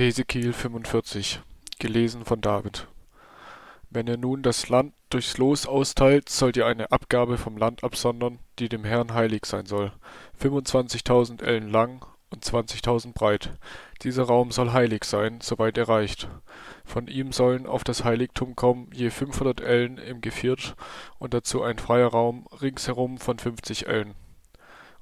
Hesekiel 45 Gelesen von David Wenn ihr nun das Land durchs Los austeilt, sollt ihr eine Abgabe vom Land absondern, die dem Herrn heilig sein soll, 25.000 Ellen lang und 20.000 breit. Dieser Raum soll heilig sein, soweit er reicht. Von ihm sollen auf das Heiligtum kommen je 500 Ellen im Geviert und dazu ein freier Raum ringsherum von 50 Ellen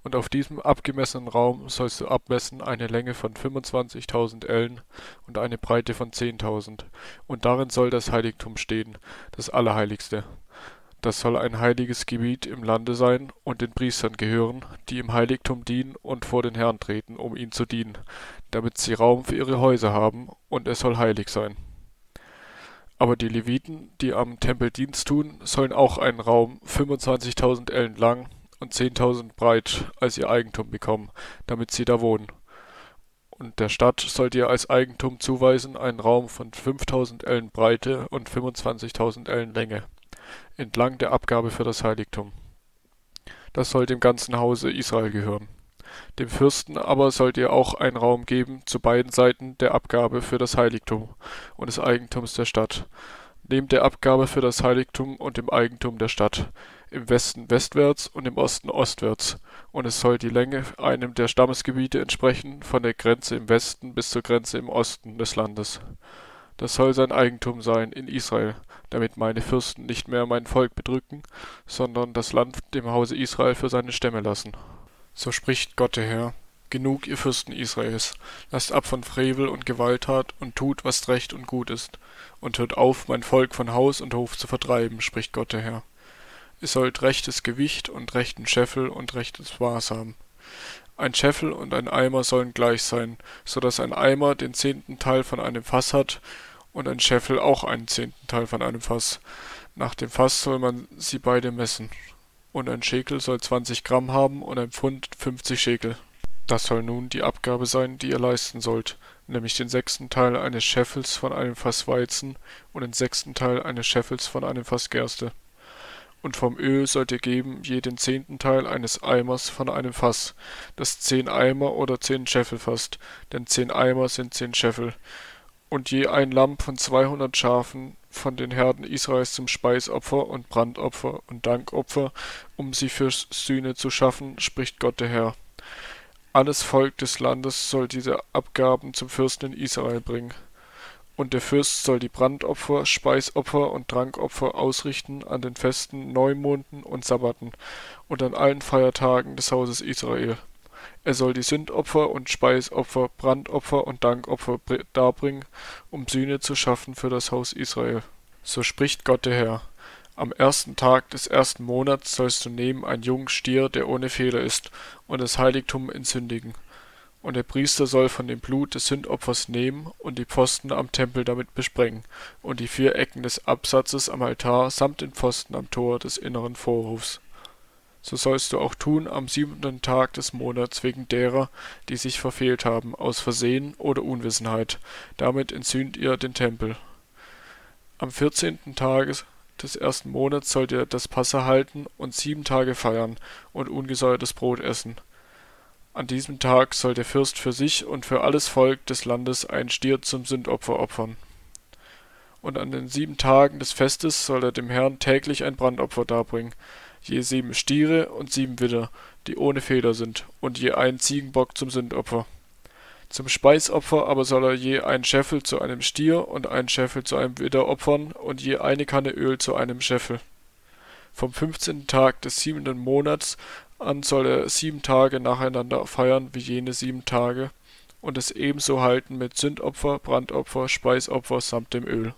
und auf diesem abgemessenen Raum sollst du abmessen eine Länge von 25.000 Ellen und eine Breite von 10.000, und darin soll das Heiligtum stehen, das Allerheiligste. Das soll ein heiliges Gebiet im Lande sein und den Priestern gehören, die im Heiligtum dienen und vor den Herrn treten, um ihn zu dienen, damit sie Raum für ihre Häuser haben, und es soll heilig sein. Aber die Leviten, die am Tempel Dienst tun, sollen auch einen Raum 25.000 Ellen lang und 10.000 breit als ihr Eigentum bekommen, damit sie da wohnen. Und der Stadt sollt ihr als Eigentum zuweisen einen Raum von 5.000 Ellen Breite und 25.000 Ellen Länge, entlang der Abgabe für das Heiligtum. Das soll dem ganzen Hause Israel gehören. Dem Fürsten aber sollt ihr auch einen Raum geben zu beiden Seiten der Abgabe für das Heiligtum und des Eigentums der Stadt, neben der Abgabe für das Heiligtum und dem Eigentum der Stadt, im Westen westwärts und im Osten ostwärts, und es soll die Länge einem der Stammesgebiete entsprechen, von der Grenze im Westen bis zur Grenze im Osten des Landes. Das soll sein Eigentum sein in Israel, damit meine Fürsten nicht mehr mein Volk bedrücken, sondern das Land dem Hause Israel für seine Stämme lassen. So spricht Gott der Herr. Genug, ihr Fürsten Israels, lasst ab von Frevel und Gewalttat und tut, was recht und gut ist, und hört auf, mein Volk von Haus und Hof zu vertreiben, spricht Gott der Herr. Ihr sollt rechtes Gewicht und rechten Scheffel und rechtes Maß haben. Ein Scheffel und ein Eimer sollen gleich sein, so dass ein Eimer den zehnten Teil von einem Fass hat und ein Scheffel auch einen zehnten Teil von einem Fass. Nach dem Fass soll man sie beide messen. Und ein Schekel soll zwanzig Gramm haben und ein Pfund fünfzig Schekel. Das soll nun die Abgabe sein, die ihr leisten sollt, nämlich den sechsten Teil eines Scheffels von einem Fass Weizen und den sechsten Teil eines Scheffels von einem Fass Gerste und vom Öl sollt ihr geben je den zehnten Teil eines Eimers von einem Fass, das zehn Eimer oder zehn Scheffel fasst, denn zehn Eimer sind zehn Scheffel, und je ein Lamm von zweihundert Schafen von den Herden Israels zum Speisopfer und Brandopfer und Dankopfer, um sie für Sühne zu schaffen, spricht Gott der Herr. Alles Volk des Landes soll diese Abgaben zum Fürsten in Israel bringen. Und der Fürst soll die Brandopfer, Speisopfer und Trankopfer ausrichten an den Festen, Neumonden und Sabbaten und an allen Feiertagen des Hauses Israel. Er soll die Sündopfer und Speisopfer, Brandopfer und Dankopfer darbringen, um Sühne zu schaffen für das Haus Israel. So spricht Gott der Herr. Am ersten Tag des ersten Monats sollst du nehmen einen jungen Stier, der ohne Fehler ist, und das Heiligtum entsündigen. Und der Priester soll von dem Blut des Sündopfers nehmen und die Pfosten am Tempel damit besprengen und die vier Ecken des Absatzes am Altar samt den Pfosten am Tor des inneren Vorhofs. So sollst du auch tun am siebenten Tag des Monats wegen derer, die sich verfehlt haben, aus Versehen oder Unwissenheit. Damit entsühnt ihr den Tempel. Am vierzehnten Tage des ersten Monats sollt ihr das Passa halten und sieben Tage feiern und ungesäuertes Brot essen an diesem Tag soll der Fürst für sich und für alles Volk des Landes einen Stier zum Sündopfer opfern. Und an den sieben Tagen des Festes soll er dem Herrn täglich ein Brandopfer darbringen, je sieben Stiere und sieben Widder, die ohne Feder sind, und je einen Ziegenbock zum Sündopfer. Zum Speisopfer aber soll er je einen Scheffel zu einem Stier und einen Scheffel zu einem Widder opfern und je eine Kanne Öl zu einem Scheffel. Vom fünfzehnten Tag des siebenten Monats an soll er sieben Tage nacheinander feiern wie jene sieben Tage und es ebenso halten mit Sündopfer, Brandopfer, Speisopfer samt dem Öl